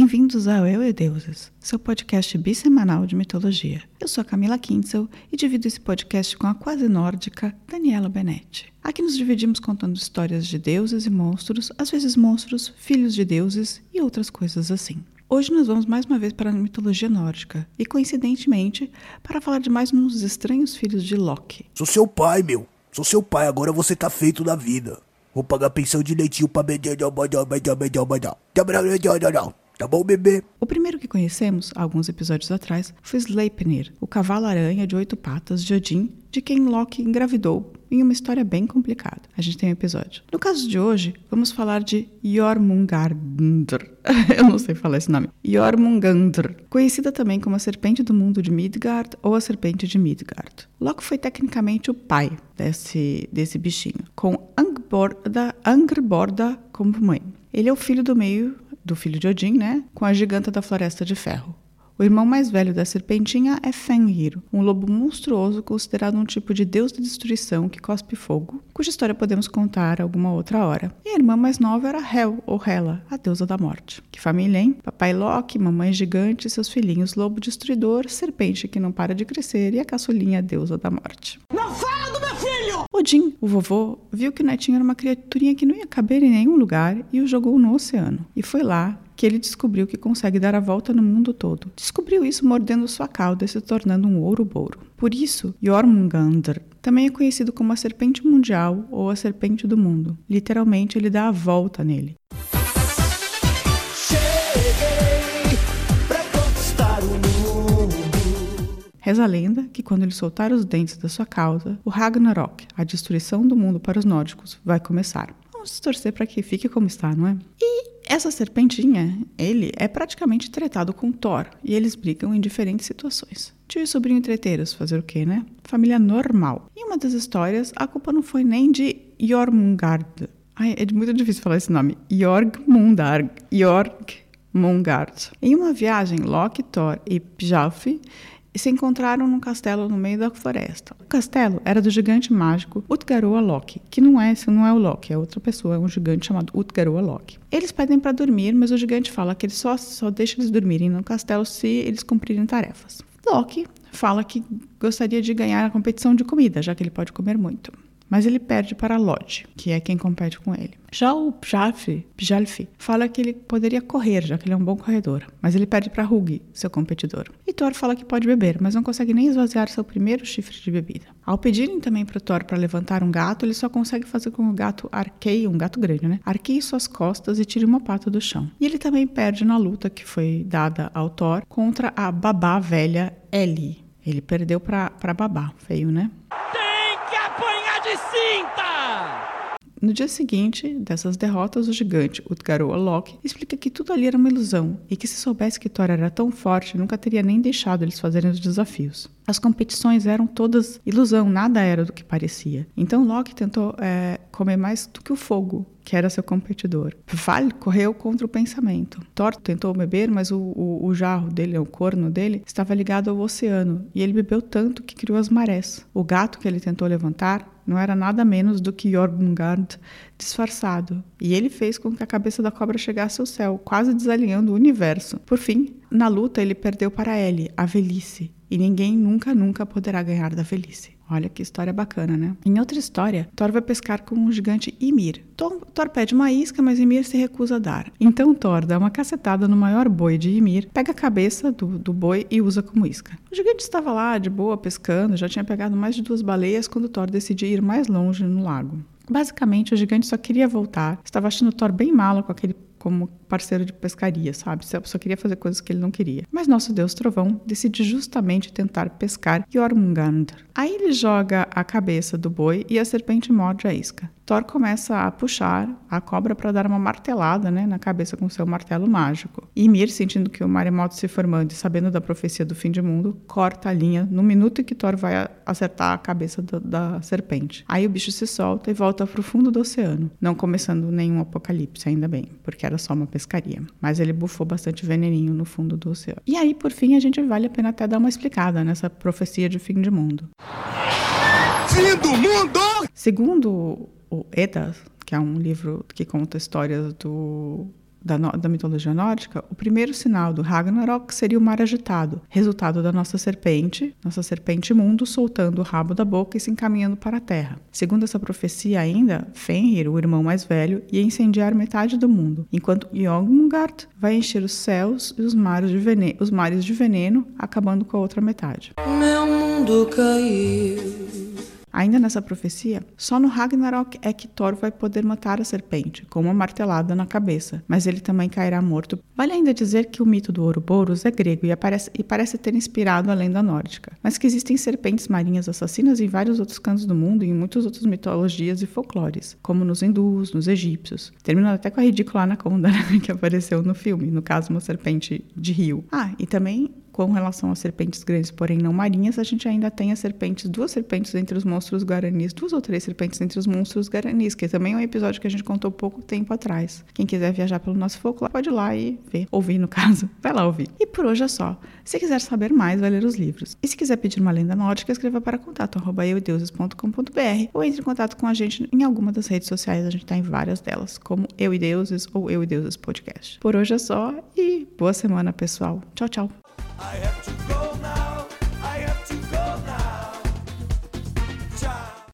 Bem-vindos ao Eu e Deuses, seu podcast bissemanal de mitologia. Eu sou a Camila Kintzel e divido esse podcast com a quase nórdica Daniela Benetti. Aqui nos dividimos contando histórias de deuses e monstros, às vezes monstros, filhos de deuses e outras coisas assim. Hoje nós vamos mais uma vez para a mitologia nórdica e, coincidentemente, para falar de mais um dos estranhos filhos de Loki. Sou seu pai, meu. Sou seu pai, agora você tá feito da vida. Vou pagar pensão direitinho pra... Tá bom, bebê? O primeiro que conhecemos, alguns episódios atrás, foi Sleipnir, o cavalo-aranha de oito patas de Odin, de quem Loki engravidou em uma história bem complicada. A gente tem um episódio. No caso de hoje, vamos falar de Jormungandr. Eu não sei falar esse nome. Jormungandr, conhecida também como a serpente do mundo de Midgard ou a serpente de Midgard. Loki foi tecnicamente o pai desse, desse bichinho, com Angrborda, Angrborda como mãe. Ele é o filho do meio do filho de Odin, né, com a giganta da Floresta de Ferro. O irmão mais velho da serpentinha é Fenrir, um lobo monstruoso considerado um tipo de deus da destruição que cospe fogo, cuja história podemos contar alguma outra hora. E a irmã mais nova era Hel, ou Hela, a deusa da morte. Que família, hein? Papai Loki, mamãe gigante seus filhinhos lobo destruidor, serpente que não para de crescer e a caçulinha deusa da morte. Não! Odin, o vovô, viu que o netinho era uma criaturinha que não ia caber em nenhum lugar e o jogou no oceano. E foi lá que ele descobriu que consegue dar a volta no mundo todo. Descobriu isso mordendo sua cauda e se tornando um ouro-bouro. Por isso, Jormungandr também é conhecido como a serpente mundial ou a serpente do mundo. Literalmente, ele dá a volta nele. Reza a lenda que quando ele soltar os dentes da sua cauda, o Ragnarok, a destruição do mundo para os nórdicos, vai começar. Vamos torcer para que fique como está, não é? E essa serpentinha, ele é praticamente tretado com Thor e eles brigam em diferentes situações. Tio e sobrinho treteiros, fazer o quê, né? Família normal. Em uma das histórias, a culpa não foi nem de Jormungard. Ai, é muito difícil falar esse nome. Jormungard. Jormungard. Em uma viagem, Loki, Thor e Pjalfi se encontraram num castelo no meio da floresta. O castelo era do gigante mágico Utgaroa Loki, que não é, não é o Loki, é outra pessoa, é um gigante chamado Utgaroa Loki. Eles pedem para dormir, mas o gigante fala que ele só, só deixa eles dormirem no castelo se eles cumprirem tarefas. Loki fala que gostaria de ganhar a competição de comida, já que ele pode comer muito. Mas ele perde para Lodge, que é quem compete com ele. Já o Pjalfi, fala que ele poderia correr, já que ele é um bom corredor, mas ele perde para Hugh, seu competidor. E Thor fala que pode beber, mas não consegue nem esvaziar seu primeiro chifre de bebida. Ao pedirem também para Thor para levantar um gato, ele só consegue fazer com que o gato arqueie, um gato grande, né? Arqueie suas costas e tire uma pata do chão. E ele também perde na luta que foi dada ao Thor contra a babá velha Ellie. Ele perdeu para babá, feio, né? De cinta! No dia seguinte dessas derrotas, o gigante Utgaroa Loki explica que tudo ali era uma ilusão e que se soubesse que Thor era tão forte, nunca teria nem deixado eles fazerem os desafios. As competições eram todas ilusão, nada era do que parecia. Então Loki tentou é, comer mais do que o fogo, que era seu competidor. Val correu contra o pensamento. Thor tentou beber, mas o, o, o jarro dele, o corno dele, estava ligado ao oceano e ele bebeu tanto que criou as marés. O gato que ele tentou levantar não era nada menos do que Jormungand disfarçado. E ele fez com que a cabeça da cobra chegasse ao céu, quase desalinhando o universo. Por fim, na luta, ele perdeu para Ellie, a velhice. E ninguém nunca, nunca poderá ganhar da velhice. Olha que história bacana, né? Em outra história, Thor vai pescar com o gigante Ymir. Thor, Thor pede uma isca, mas Ymir se recusa a dar. Então Thor dá uma cacetada no maior boi de Ymir, pega a cabeça do, do boi e usa como isca. O gigante estava lá, de boa, pescando, já tinha pegado mais de duas baleias quando Thor decidiu ir mais longe no lago. Basicamente, o gigante só queria voltar, estava achando Thor bem malo com aquele como parceiro de pescaria, sabe? Só queria fazer coisas que ele não queria. Mas nosso deus Trovão decide justamente tentar pescar Jormungandr. Aí ele joga a cabeça do boi e a serpente morde a isca. Thor começa a puxar a cobra para dar uma martelada né, na cabeça com seu martelo mágico. E Ymir, sentindo que o maremoto se formando e sabendo da profecia do fim de mundo, corta a linha no minuto em que Thor vai acertar a cabeça da, da serpente. Aí o bicho se solta e volta para o fundo do oceano, não começando nenhum apocalipse, ainda bem, porque era só uma pescaria. Mas ele bufou bastante veneninho no fundo do oceano. E aí, por fim, a gente vale a pena até dar uma explicada nessa profecia de fim de mundo. Fim do mundo! Segundo o Edda, que é um livro que conta histórias do da, da, mitologia nórdica, o primeiro sinal do Ragnarok seria o mar agitado, resultado da nossa serpente, nossa serpente mundo, soltando o rabo da boca e se encaminhando para a terra. Segundo essa profecia ainda, Fenrir, o irmão mais velho, ia incendiar metade do mundo, enquanto Jormungand vai encher os céus e os mares de veneno, os mares de veneno acabando com a outra metade. Meu mundo caiu. Ainda nessa profecia, só no Ragnarok é que Thor vai poder matar a serpente, com uma martelada na cabeça, mas ele também cairá morto. Vale ainda dizer que o mito do Ouroboros é grego e, aparece, e parece ter inspirado a lenda nórdica, mas que existem serpentes marinhas assassinas em vários outros cantos do mundo e em muitas outras mitologias e folclores, como nos hindus, nos egípcios, terminando até com a ridícula anaconda né, que apareceu no filme, no caso uma serpente de rio. Ah, e também com relação às serpentes grandes, porém não marinhas, a gente ainda tem as serpentes, duas serpentes entre os monstros guaranis, duas ou três serpentes entre os monstros guaranis, que também é um episódio que a gente contou pouco tempo atrás. Quem quiser viajar pelo nosso folclore, pode ir lá e ver, ouvir no caso, vai lá ouvir. E por hoje é só. Se quiser saber mais, vai ler os livros. E se quiser pedir uma lenda nórdica, escreva para contato eudeuses.com.br ou entre em contato com a gente em alguma das redes sociais, a gente está em várias delas, como Eu e Deuses ou Eu e Deuses Podcast. Por hoje é só e boa semana, pessoal. Tchau, tchau. I have to